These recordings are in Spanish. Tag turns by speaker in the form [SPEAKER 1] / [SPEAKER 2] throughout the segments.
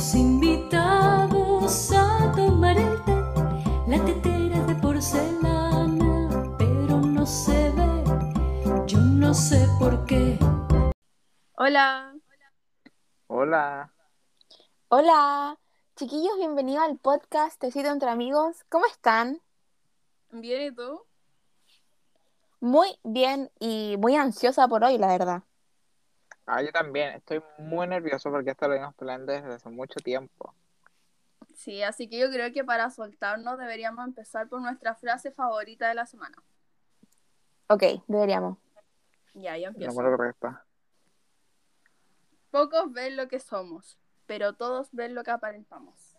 [SPEAKER 1] Estamos invitados a tomar el té. La tetera es de porcelana, pero no se ve. Yo no sé por qué.
[SPEAKER 2] Hola.
[SPEAKER 3] Hola,
[SPEAKER 4] Hola, chiquillos, bienvenidos al podcast Te cito entre amigos. ¿Cómo están?
[SPEAKER 2] Bien, ¿y tú?
[SPEAKER 4] Muy bien y muy ansiosa por hoy, la verdad.
[SPEAKER 3] Ah, yo también estoy muy nervioso porque esto lo venimos planeando desde hace mucho tiempo.
[SPEAKER 2] Sí, así que yo creo que para soltarnos deberíamos empezar por nuestra frase favorita de la semana.
[SPEAKER 4] Ok, deberíamos.
[SPEAKER 2] Ya, yo empiezo. Pocos ven lo que somos, pero todos ven lo que aparentamos.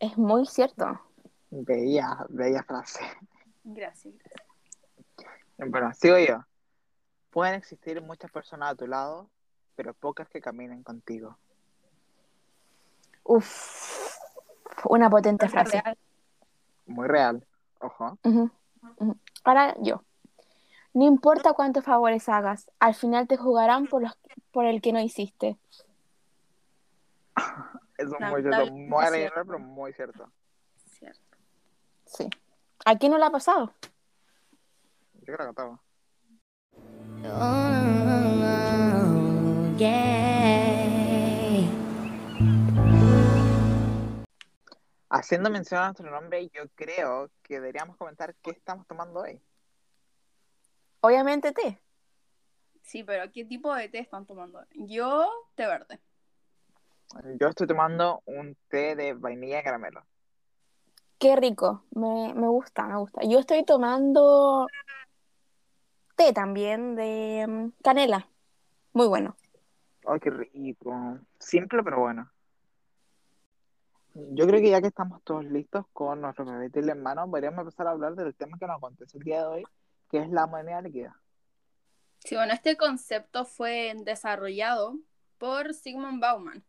[SPEAKER 4] Es muy cierto.
[SPEAKER 3] Bella, bella frase.
[SPEAKER 2] Gracias, gracias.
[SPEAKER 3] Bueno, sigo yo. Pueden existir muchas personas a tu lado, pero pocas que caminen contigo.
[SPEAKER 4] Uf, una potente frase.
[SPEAKER 2] Real.
[SPEAKER 3] Muy real. Ojo.
[SPEAKER 4] Ahora yo. No importa cuántos favores hagas, al final te jugarán por, los, por el que no hiciste.
[SPEAKER 3] Eso es muy cierto. Muy
[SPEAKER 2] cierto.
[SPEAKER 3] pero muy cierto.
[SPEAKER 2] Cierto.
[SPEAKER 4] Sí. ¿A quién no le ha pasado?
[SPEAKER 3] Yo creo que Haciendo mención a nuestro nombre, yo creo que deberíamos comentar qué estamos tomando hoy.
[SPEAKER 4] Obviamente té.
[SPEAKER 2] Sí, pero ¿qué tipo de té están tomando? Yo, té verde.
[SPEAKER 3] Yo estoy tomando un té de vainilla y caramelo.
[SPEAKER 4] Qué rico, me, me gusta, me gusta. Yo estoy tomando té también de mm, canela. Muy bueno.
[SPEAKER 3] ¡Ay, qué rico! Simple pero bueno. Yo creo que ya que estamos todos listos con nuestro bebé en mano, podríamos empezar a hablar del tema que nos acontece el día de hoy, que es la moneda líquida.
[SPEAKER 2] Sí, bueno, este concepto fue desarrollado por Sigmund Bauman,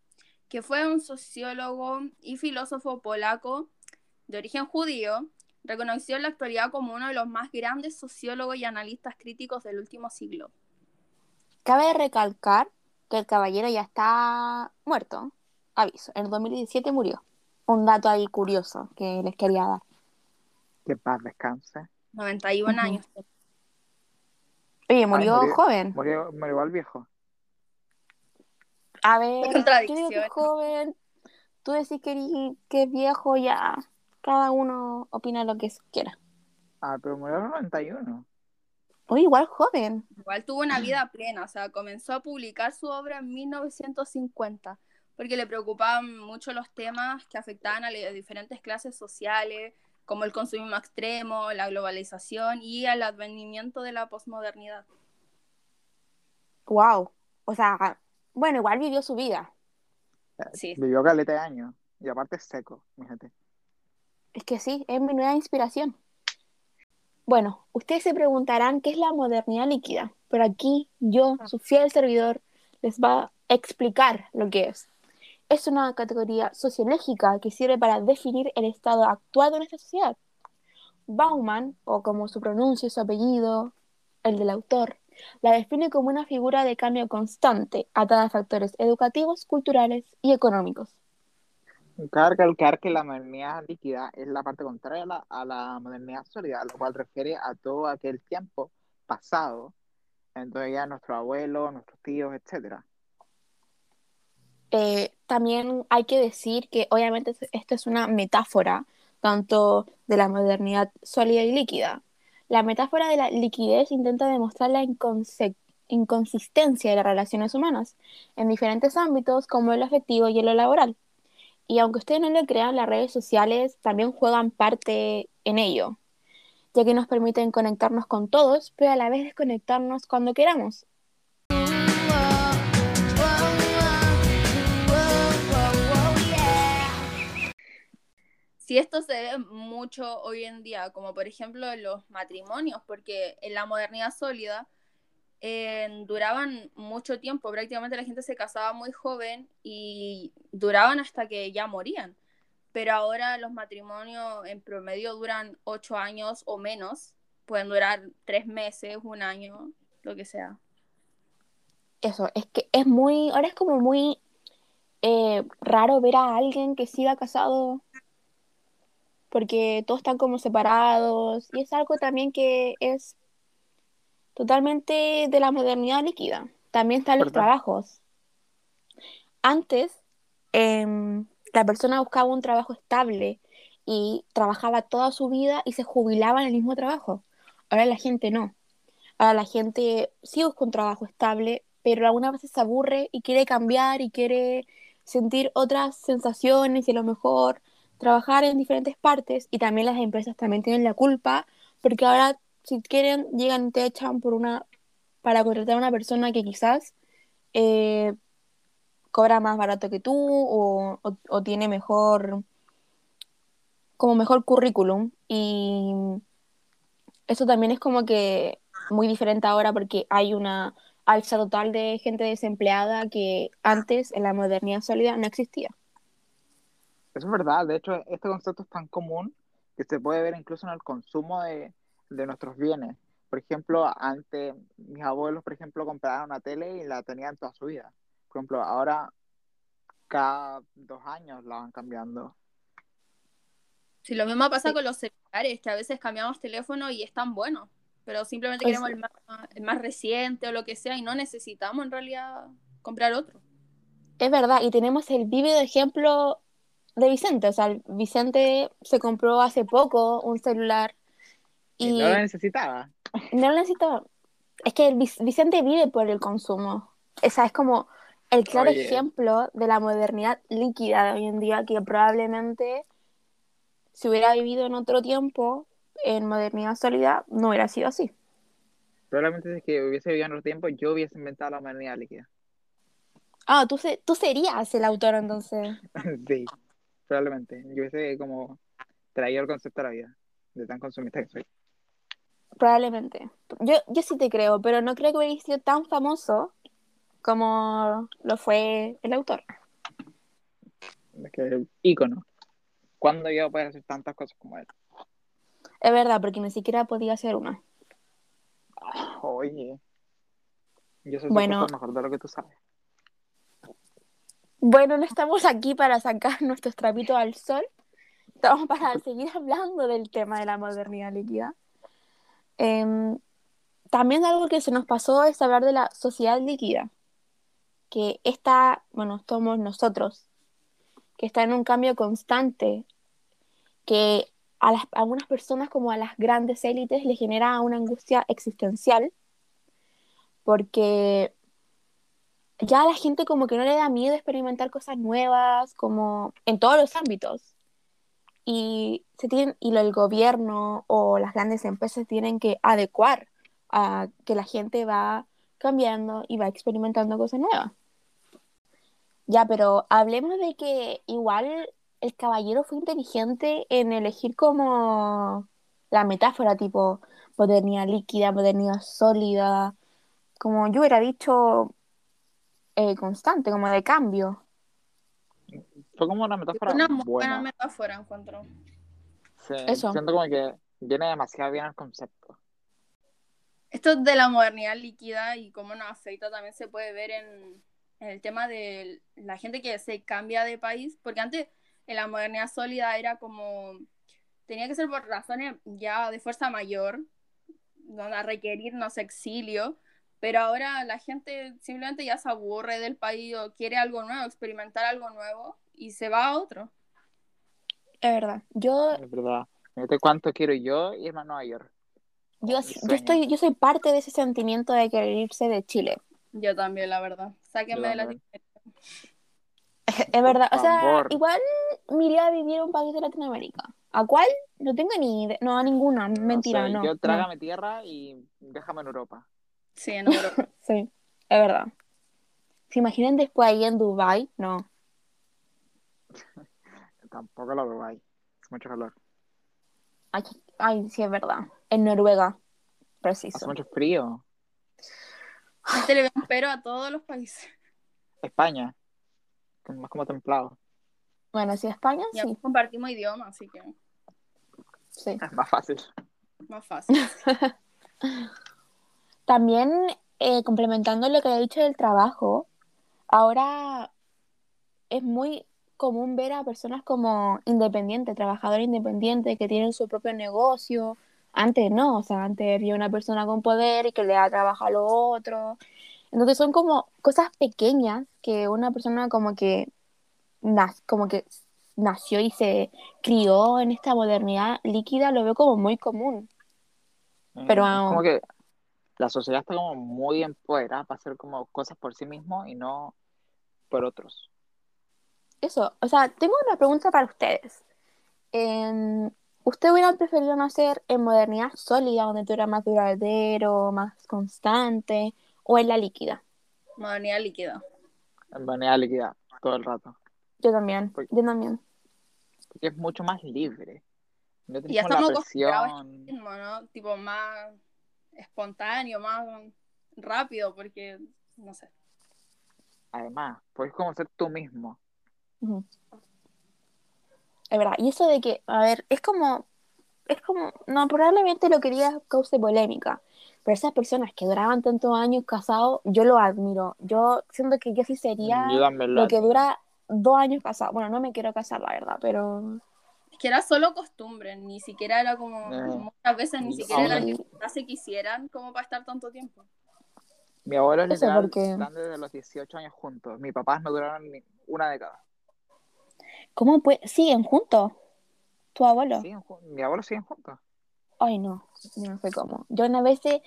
[SPEAKER 2] que fue un sociólogo y filósofo polaco de origen judío, reconocido en la actualidad como uno de los más grandes sociólogos y analistas críticos del último siglo.
[SPEAKER 4] Cabe recalcar que el caballero ya está muerto. Aviso, en el 2017 murió. Un dato ahí curioso que les quería dar.
[SPEAKER 3] Que paz descanse.
[SPEAKER 2] 91
[SPEAKER 4] Ujú.
[SPEAKER 2] años.
[SPEAKER 4] Oye, murió
[SPEAKER 3] murió.
[SPEAKER 4] joven.
[SPEAKER 3] Murió, murió el viejo.
[SPEAKER 4] A ver, yo
[SPEAKER 2] contradicción.
[SPEAKER 4] digo que joven. Tú decís que, que es viejo, ya. Cada uno opina lo que quiera.
[SPEAKER 3] Ah, pero murió a los 91.
[SPEAKER 4] Oye, igual joven.
[SPEAKER 2] Igual tuvo una vida plena, o sea, comenzó a publicar su obra en 1950, porque le preocupaban mucho los temas que afectaban a las diferentes clases sociales, como el consumismo extremo, la globalización y el advenimiento de la posmodernidad.
[SPEAKER 4] Wow. O sea, bueno, igual vivió su vida.
[SPEAKER 2] Sí.
[SPEAKER 3] Vivió caleta de años. Y aparte es seco, fíjate.
[SPEAKER 4] Es que sí, es mi nueva inspiración. Bueno, ustedes se preguntarán qué es la modernidad líquida, pero aquí yo, su fiel servidor, les va a explicar lo que es. Es una categoría sociológica que sirve para definir el estado actual de nuestra sociedad. Bauman, o como su pronuncia su apellido, el del autor, la define como una figura de cambio constante, atada a factores educativos, culturales y económicos.
[SPEAKER 3] Cabe recalcar que la modernidad líquida es la parte contraria a la, a la modernidad sólida, lo cual refiere a todo aquel tiempo pasado, entonces ya nuestros abuelos, nuestros tíos, etcétera.
[SPEAKER 4] Eh, también hay que decir que obviamente es- esto es una metáfora tanto de la modernidad sólida y líquida. La metáfora de la liquidez intenta demostrar la inconsistencia de las relaciones humanas en diferentes ámbitos como el afectivo y en lo laboral. Y aunque ustedes no lo crean, las redes sociales también juegan parte en ello, ya que nos permiten conectarnos con todos, pero a la vez desconectarnos cuando queramos.
[SPEAKER 2] Sí, esto se ve mucho hoy en día, como por ejemplo en los matrimonios, porque en la modernidad sólida duraban mucho tiempo, prácticamente la gente se casaba muy joven y duraban hasta que ya morían. Pero ahora los matrimonios en promedio duran ocho años o menos, pueden durar tres meses, un año, lo que sea.
[SPEAKER 4] eso, es que es muy, ahora es como muy eh, raro ver a alguien que siga casado porque todos están como separados y es algo también que es totalmente de la modernidad líquida. También están los
[SPEAKER 3] ¿Verdad?
[SPEAKER 4] trabajos. Antes, em, la persona buscaba un trabajo estable y trabajaba toda su vida y se jubilaba en el mismo trabajo. Ahora la gente no. Ahora la gente sí busca un trabajo estable, pero algunas veces se aburre y quiere cambiar y quiere sentir otras sensaciones y a lo mejor trabajar en diferentes partes y también las empresas también tienen la culpa porque ahora si quieren llegan y te echan por una para contratar a una persona que quizás eh, cobra más barato que tú o, o- o tiene mejor como mejor currículum y eso también es como que muy diferente ahora porque hay una alza total de gente desempleada que antes en la modernidad sólida no existía.
[SPEAKER 3] Eso es verdad, de hecho, este concepto es tan común que se puede ver incluso en el consumo de, de nuestros bienes. Por ejemplo, antes mis abuelos, por ejemplo, compraban una tele y la tenían toda su vida. Por ejemplo, ahora cada dos años la van cambiando.
[SPEAKER 2] Sí, lo mismo pasa
[SPEAKER 4] Sí.
[SPEAKER 2] con los celulares, que a veces cambiamos teléfono y están buenos, pero simplemente queremos el más, el más reciente o lo que sea y no necesitamos en realidad comprar otro.
[SPEAKER 4] Es verdad, y tenemos el vívido ejemplo de Vicente. O sea, Vicente se compró hace poco un celular
[SPEAKER 3] Y no la necesitaba.
[SPEAKER 4] no lo necesitaba. Es que el Vic- Vicente vive por el consumo. Esa es como el claro
[SPEAKER 3] Oye.
[SPEAKER 4] ejemplo de la modernidad líquida de hoy en día que probablemente si hubiera vivido en otro tiempo, en modernidad sólida, no hubiera sido así.
[SPEAKER 3] Probablemente si es que hubiese vivido en otro tiempo, yo hubiese inventado la humanidad líquida.
[SPEAKER 4] Ah, tú, se- tú serías el autor entonces.
[SPEAKER 3] Sí, probablemente. Yo hubiese como traído el concepto a la vida, de tan consumista que soy.
[SPEAKER 4] Probablemente. Yo, yo sí te creo, pero no creo que hubiera sido tan famoso como lo fue el autor.
[SPEAKER 3] Es que ícono. ¿Cuándo yo poder hacer tantas cosas como él?
[SPEAKER 4] Es verdad, porque ni siquiera podía hacer una.
[SPEAKER 3] Ah, Oye, yo soy
[SPEAKER 4] Bueno.
[SPEAKER 3] mejor de lo que tú sabes.
[SPEAKER 4] Bueno, no estamos aquí para sacar nuestros trapitos al sol. Estamos para seguir hablando del tema de la modernidad líquida. Em, también algo que se nos pasó es hablar de la sociedad líquida, que está, bueno, somos nosotros, que está en un cambio constante, que a, las, algunas personas como a las grandes élites les genera una angustia existencial, porque ya a la gente como que no le da miedo experimentar cosas nuevas, como en todos los ámbitos. Y, se tienen, y el gobierno o las grandes empresas tienen que adecuar a que la gente va cambiando y va experimentando cosas nuevas. Ya, pero hablemos de que igual el caballero fue inteligente en elegir como la metáfora tipo modernidad líquida, modernidad sólida, como yo hubiera dicho eh, constante, como de cambio.
[SPEAKER 3] Fue como una metáfora
[SPEAKER 2] Una muy
[SPEAKER 3] buena.
[SPEAKER 2] buena metáfora encuentro.
[SPEAKER 3] Sí,
[SPEAKER 4] Eso.
[SPEAKER 3] Siento como que viene demasiado bien el concepto.
[SPEAKER 2] Esto de la modernidad líquida y cómo nos afecta también se puede ver en, en el tema de la gente que se cambia de país, porque antes en la modernidad sólida era como, tenía que ser por razones ya de fuerza mayor, donde a requerir, no sé, exilio, pero ahora la gente simplemente ya se aburre del país o quiere algo nuevo, experimentar algo nuevo y se va a otro.
[SPEAKER 4] Es verdad. Yo,
[SPEAKER 3] Es verdad. Fíjate cuánto quiero yo irme a Nueva York.
[SPEAKER 4] yo, yo estoy, yo soy parte de ese sentimiento de querer irse de Chile.
[SPEAKER 2] Yo también, la verdad. Sáquenme de la
[SPEAKER 3] también.
[SPEAKER 4] Es verdad. O sea, igual me iría a vivir a un país de Latinoamérica. ¿A cuál? No tengo ni idea. No, a ninguna. Mentira,
[SPEAKER 3] sé,
[SPEAKER 4] no.
[SPEAKER 3] Yo
[SPEAKER 4] no.
[SPEAKER 3] trágame tierra y déjame en Europa.
[SPEAKER 2] Sí, en Europa.
[SPEAKER 4] Sí, es verdad. ¿Se imaginan después ahí en Dubai? No.
[SPEAKER 3] Tampoco lo veo ahí. Es mucho calor.
[SPEAKER 4] Ay, ay, sí, es verdad. En Noruega.
[SPEAKER 3] Hace
[SPEAKER 4] Preciso.
[SPEAKER 3] mucho frío.
[SPEAKER 2] Este le ve un pero a todos los países.
[SPEAKER 3] España. que es más como templado.
[SPEAKER 4] Bueno, sí, España,
[SPEAKER 2] Y
[SPEAKER 4] sí.
[SPEAKER 2] además compartimos idioma, así que
[SPEAKER 4] sí.
[SPEAKER 3] Es más fácil.
[SPEAKER 2] más fácil.
[SPEAKER 4] También, eh, complementando lo que he dicho del trabajo, ahora es muy común ver a personas como independientes, trabajadores independientes que tienen su propio negocio. Antes no, o sea, antes había una persona con poder y que le da trabajo a los otros. Entonces son como cosas pequeñas que una persona como que, como que nació y se crió en esta modernidad líquida, lo veo como muy común. Pero,
[SPEAKER 3] como
[SPEAKER 4] ah,
[SPEAKER 3] que la sociedad está como muy empoderada para hacer como cosas por sí mismo y no por otros.
[SPEAKER 4] Eso, o sea, tengo una pregunta para ustedes. Em, ¿usted hubiera preferido nacer en modernidad sólida, donde tú eras más duradero, más constante, o en la líquida?
[SPEAKER 2] Modernidad líquida.
[SPEAKER 3] En manera líquida todo el rato.
[SPEAKER 4] Yo también,
[SPEAKER 3] Porque-
[SPEAKER 4] yo también.
[SPEAKER 3] Porque es mucho más libre. No
[SPEAKER 2] Y
[SPEAKER 3] tienes
[SPEAKER 2] ya estamos acostumbrados ritmo, ¿no? Tipo más espontáneo, más rápido, porque, no sé.
[SPEAKER 3] Además, puedes como ser tú mismo.
[SPEAKER 4] Es verdad, y eso de que, a ver, es como, es como, no, probablemente lo quería cause polémica, pero esas personas que duraban tantos años casados, yo lo admiro. Yo siento que yo sí sería
[SPEAKER 3] lo
[SPEAKER 4] que dura dos años casado. Bueno, no me quiero casar, la verdad, pero
[SPEAKER 2] Es que era solo costumbre, ni siquiera era como,
[SPEAKER 3] Eh,
[SPEAKER 2] muchas veces ni siquiera era que se quisieran como para estar tanto tiempo.
[SPEAKER 3] Mi abuelo literal,
[SPEAKER 4] porque-
[SPEAKER 3] están desde los 18 años juntos. Mis papás no duraron ni una década.
[SPEAKER 4] ¿Cómo puede? ¿Siguen juntos? ¿Tu abuelo?
[SPEAKER 3] Ju- mi abuelo siguen juntos.
[SPEAKER 4] Ay, no, no sé cómo. Yo una vez, eh,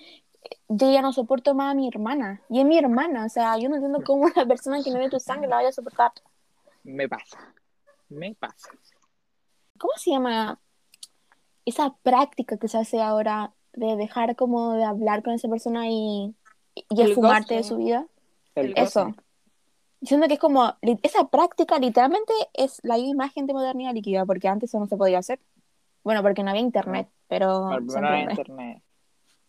[SPEAKER 4] yo ya no soporto más a mi hermana, y es mi hermana, o sea, yo no entiendo cómo una persona que no ve tu sangre la vaya a soportar.
[SPEAKER 3] Me pasa. Me pasa.
[SPEAKER 4] ¿Cómo se llama esa práctica que se hace ahora de dejar como de hablar con esa persona y, y esfumarte de su vida?
[SPEAKER 3] El
[SPEAKER 4] Eso. Siento que es como, esa práctica literalmente es la imagen de modernidad líquida, porque antes eso no se podía hacer. Bueno, porque no había internet, pero
[SPEAKER 3] era
[SPEAKER 4] entiende.
[SPEAKER 3] internet.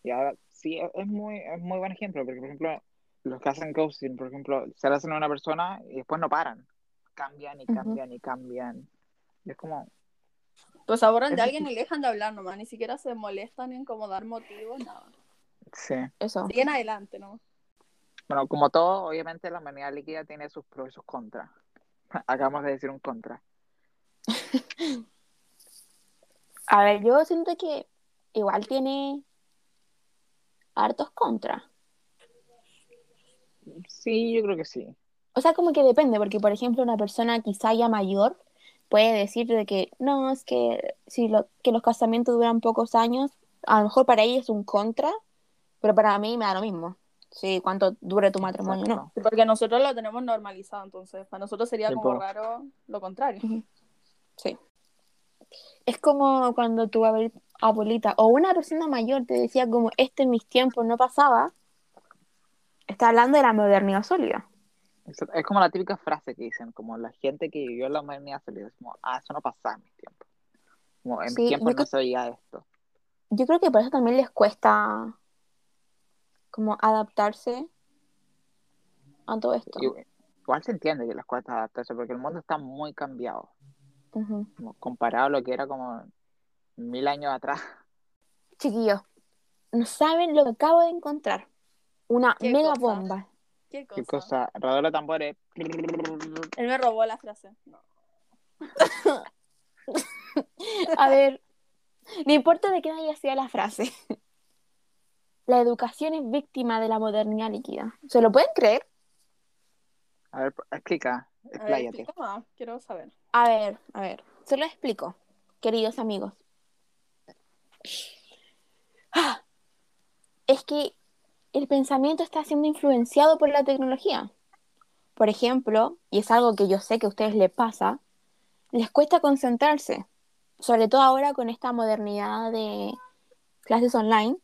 [SPEAKER 3] Y ahora sí, es es muy, es muy buen ejemplo, porque por ejemplo, los que hacen ghosting, por ejemplo, se le hacen a una persona y después no paran. Cambian y cambian y cambian. Y es como,
[SPEAKER 2] Pues se abordan de alguien y dejan de hablar nomás, ni siquiera se molestan en como dar motivos, nada.
[SPEAKER 3] sí.
[SPEAKER 4] Eso.
[SPEAKER 2] Siguen adelante, ¿no?
[SPEAKER 3] Bueno, como todo, obviamente la moneda líquida tiene sus pros y sus contras. Acabamos de decir un contra.
[SPEAKER 4] A ver, yo siento que igual tiene hartos contras.
[SPEAKER 3] Sí, yo creo que sí.
[SPEAKER 4] O sea, como que depende, porque por ejemplo una persona quizá ya mayor puede decir de que no, es que si lo, que los casamientos duran pocos años, a lo mejor para ella es un contra, pero para mí me da lo mismo. Sí, cuánto dure tu matrimonio, ¿no?
[SPEAKER 2] Porque nosotros lo tenemos normalizado, entonces para nosotros sería
[SPEAKER 3] Sí,
[SPEAKER 2] como raro lo contrario.
[SPEAKER 4] Sí. Es como cuando tu abue- abuelita o una persona mayor te decía como este en mis tiempos no pasaba, está hablando de la modernidad sólida.
[SPEAKER 3] Es como la típica frase que dicen, como la gente que vivió la modernidad sólida, es como, ah, eso no pasaba en mis tiempos. Como en
[SPEAKER 4] Sí,
[SPEAKER 3] mis tiempos
[SPEAKER 4] yo
[SPEAKER 3] no
[SPEAKER 4] creo-
[SPEAKER 3] se veía esto.
[SPEAKER 4] Yo creo que por eso también les cuesta como adaptarse a todo esto.
[SPEAKER 3] Igual se entiende que les cuesta adaptarse, porque el mundo está muy cambiado, como comparado a lo que era como mil años atrás.
[SPEAKER 4] Chiquillos, no saben lo que acabo de encontrar. Una
[SPEAKER 2] ¿Qué
[SPEAKER 4] mega
[SPEAKER 2] cosa?
[SPEAKER 4] bomba.
[SPEAKER 2] ¿Qué cosa?
[SPEAKER 3] ¿Qué cosa? Tambores.
[SPEAKER 2] Él me robó la frase. No.
[SPEAKER 4] A ver, no importa de quién haya sido la frase. La educación es víctima de la modernidad líquida. ¿Se lo pueden creer?
[SPEAKER 3] A ver, explica,
[SPEAKER 2] A ver,
[SPEAKER 3] expláyate.
[SPEAKER 2] explica más, quiero saber.
[SPEAKER 4] A ver, a ver, se lo explico, queridos amigos. Ah, Es que el pensamiento está siendo influenciado por la tecnología. Por ejemplo, y es algo que yo sé que a ustedes les pasa, les cuesta concentrarse, sobre todo ahora con esta modernidad de clases online.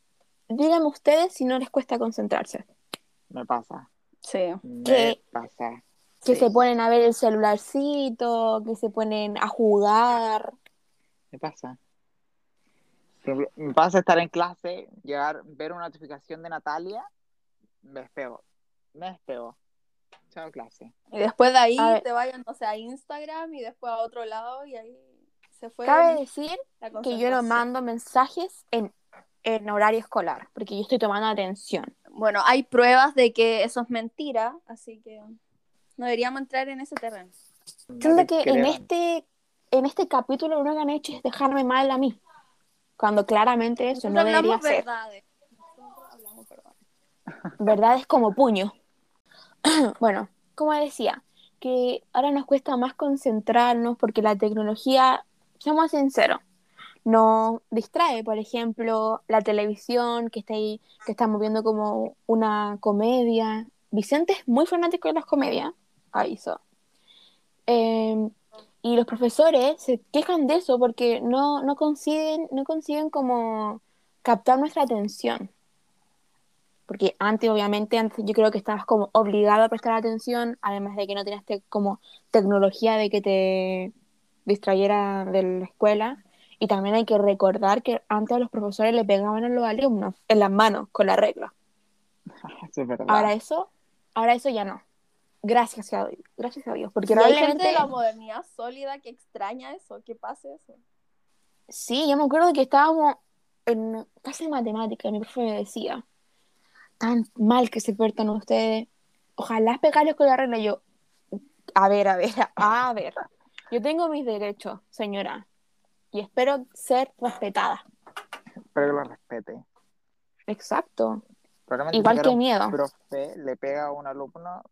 [SPEAKER 4] Díganme ustedes si no les cuesta concentrarse.
[SPEAKER 3] Me pasa.
[SPEAKER 2] Sí.
[SPEAKER 3] Me
[SPEAKER 4] ¿Qué?
[SPEAKER 3] pasa.
[SPEAKER 4] Que
[SPEAKER 2] Sí.
[SPEAKER 4] se ponen a ver el celularcito, que se ponen a jugar.
[SPEAKER 3] Me pasa. Me pasa estar en clase, llegar, ver una notificación de Natalia, me despego. Me despego. Chao clase.
[SPEAKER 2] Y después de ahí
[SPEAKER 4] A
[SPEAKER 2] te vayan, no sé, a Instagram y después a otro lado y ahí se fue
[SPEAKER 4] Cabe decir que yo no mando mensajes en, en horario escolar, porque yo estoy tomando atención.
[SPEAKER 2] Bueno, hay pruebas de que eso es mentira, así que no deberíamos entrar en ese terreno.
[SPEAKER 3] No
[SPEAKER 4] Siento que en este, en este capítulo lo único que han hecho es dejarme mal a mí. Cuando claramente eso
[SPEAKER 2] Nosotros
[SPEAKER 4] no debería
[SPEAKER 2] hablamos
[SPEAKER 4] ser.
[SPEAKER 2] verdades. Hablamos verdades.
[SPEAKER 4] verdad es como puño. bueno, como decía, que ahora nos cuesta más concentrarnos porque la tecnología, seamos sinceros, nos distrae, por ejemplo, la televisión que está ahí, que estamos viendo como una comedia. Vicente es muy fanático de las comedias, aviso. Eh, y los profesores se quejan de eso porque no, no consiguen, no consiguen como captar nuestra atención porque antes obviamente antes yo creo que estabas como obligado a prestar atención, además de que no tenías te- como tecnología de que te distrayera de la escuela. Y también hay que recordar que antes los profesores le pegaban a los alumnos en las manos con la regla.
[SPEAKER 3] Eso es verdad.
[SPEAKER 4] Ahora eso, ahora eso ya no. Gracias a Dios, gracias a Dios, porque
[SPEAKER 2] Y hay gente de la modernidad sólida que extraña eso, que pase eso.
[SPEAKER 4] Sí, yo me acuerdo que estábamos en clase de matemática, mi profe me decía, tan mal que se portan ustedes, ojalá pegarles con la regla. Y yo, a ver, a ver, a ver, yo tengo mis derechos, señora, y espero ser respetada.
[SPEAKER 3] Espero que lo respete.
[SPEAKER 4] Exacto, igual que miedo,
[SPEAKER 3] profe le pega a un alumno,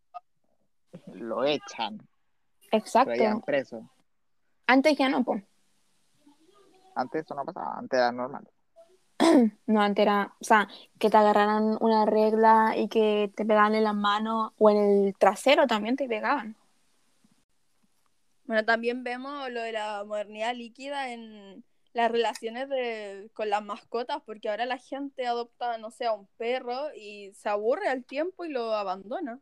[SPEAKER 3] lo echan, lo
[SPEAKER 4] exacto.
[SPEAKER 3] preso.
[SPEAKER 4] Antes ya no, pues.
[SPEAKER 3] Antes eso no pasaba, antes era normal.
[SPEAKER 4] No, antes era, o sea, que te agarraran una regla y que te pegaban en las manos o en el trasero también te pegaban.
[SPEAKER 2] Bueno, también vemos lo de la modernidad líquida en las relaciones de, con las mascotas, porque ahora la gente adopta, no sé, a un perro y se aburre al tiempo y lo abandona.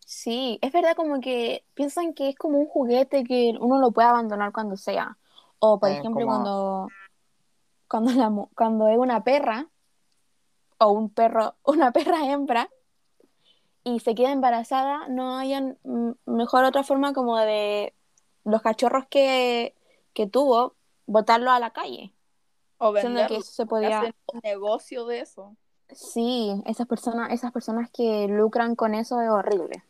[SPEAKER 4] Sí, es verdad como que piensan que es como un juguete que uno lo puede abandonar cuando sea. O por ejemplo
[SPEAKER 3] como-
[SPEAKER 4] cuando, cuando, la, cuando es una perra o un perro, una perra hembra y se queda embarazada, no hayan mm, mejor otra forma como de los cachorros que, que tuvo, botarlo a la calle.
[SPEAKER 2] O
[SPEAKER 4] Siendo que eso se podía...
[SPEAKER 2] Hacen un negocio de eso.
[SPEAKER 4] Sí, esas personas, esas personas que lucran con eso es horrible.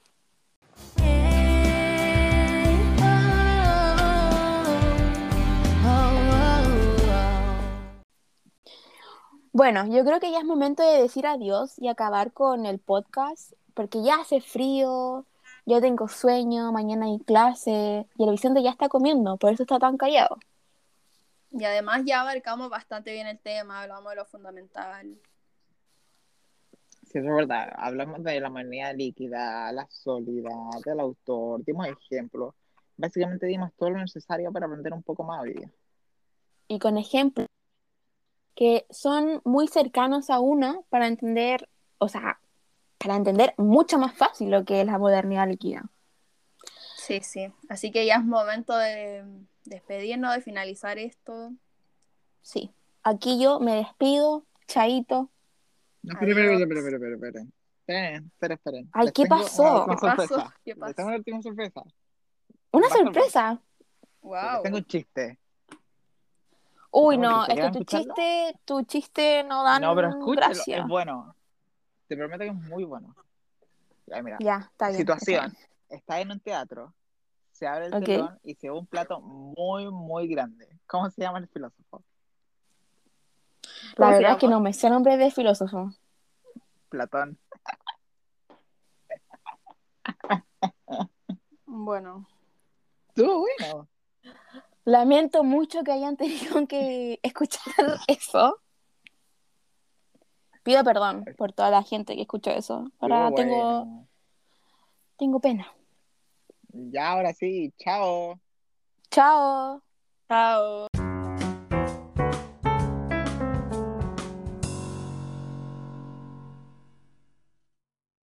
[SPEAKER 4] Bueno, yo creo que ya es momento de decir adiós y acabar con el podcast, porque ya hace frío, yo tengo sueño, mañana hay clase y el Vicente ya está comiendo, por eso está tan callado.
[SPEAKER 2] Y además ya abarcamos bastante bien el tema, hablamos de lo fundamental.
[SPEAKER 3] Sí, eso es verdad. Hablamos de la manera líquida, la sólida, del autor, dimos ejemplos. Básicamente dimos todo lo necesario para aprender un poco más hoy día.
[SPEAKER 4] y con ejemplos que son muy cercanos a uno para entender, o sea, para entender mucho más fácil lo que es la modernidad líquida.
[SPEAKER 2] Sí, sí. Así que ya es momento de despedirnos, de finalizar esto.
[SPEAKER 4] Sí, aquí yo me despido, chaito.
[SPEAKER 3] No,
[SPEAKER 2] espera, espera, espera,
[SPEAKER 3] espera, espera, espera. Esperen, esperen, esperen.
[SPEAKER 4] Ay,
[SPEAKER 3] Les
[SPEAKER 4] ¿qué pasó?
[SPEAKER 3] una
[SPEAKER 2] ¿Qué pasó? ¿Qué
[SPEAKER 3] Les
[SPEAKER 2] pasó?
[SPEAKER 3] tengo una última sorpresa.
[SPEAKER 4] Una sorpresa.
[SPEAKER 3] Les
[SPEAKER 2] Wow.
[SPEAKER 3] tengo un chiste.
[SPEAKER 4] Uy,
[SPEAKER 3] No,
[SPEAKER 4] no, es que tu
[SPEAKER 3] escucharlo.
[SPEAKER 4] chiste, tu chiste no dan
[SPEAKER 3] No, pero escúchalo,
[SPEAKER 4] gracia.
[SPEAKER 3] es bueno. Te prometo que es muy bueno. Ya, mira.
[SPEAKER 4] Ya, está bien. está
[SPEAKER 3] Situación.
[SPEAKER 4] bien.
[SPEAKER 3] Está en un teatro, se abre el
[SPEAKER 4] Ok.
[SPEAKER 3] telón y se ve un plato muy, muy grande. ¿Cómo se llama el filósofo?
[SPEAKER 4] La
[SPEAKER 2] ¿Cómo se
[SPEAKER 4] verdad es que no me sé nombre de filósofo.
[SPEAKER 3] Platón.
[SPEAKER 2] Bueno,
[SPEAKER 3] Estuvo bueno.
[SPEAKER 4] Lamento mucho que hayan tenido que escuchar eso. Pido perdón por toda la gente que escuchó eso. Ahora tengo, tengo pena.
[SPEAKER 3] Ya, ahora sí. Chao.
[SPEAKER 4] Chao.
[SPEAKER 2] chao.